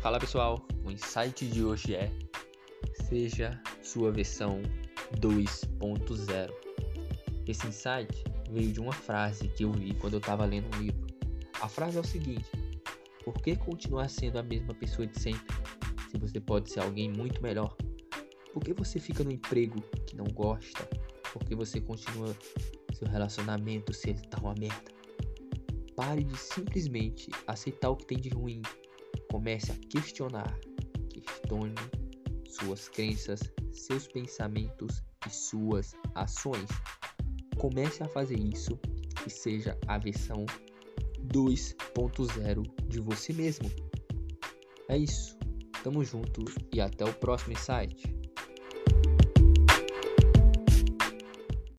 Fala pessoal, o insight de hoje é Seja sua versão 2.0. Esse insight veio de uma frase que eu vi quando eu estava lendo um livro. A frase é o seguinte: Por que continuar sendo a mesma pessoa de sempre se você pode ser alguém muito melhor? Por que você fica no emprego que não gosta? Por que você continua seu relacionamento se ele tá uma merda? Pare de simplesmente aceitar o que tem de ruim Comece a questionar. Questione suas crenças, seus pensamentos e suas ações. Comece a fazer isso e seja a versão 2.0 de você mesmo. É isso. Tamo junto e até o próximo insight.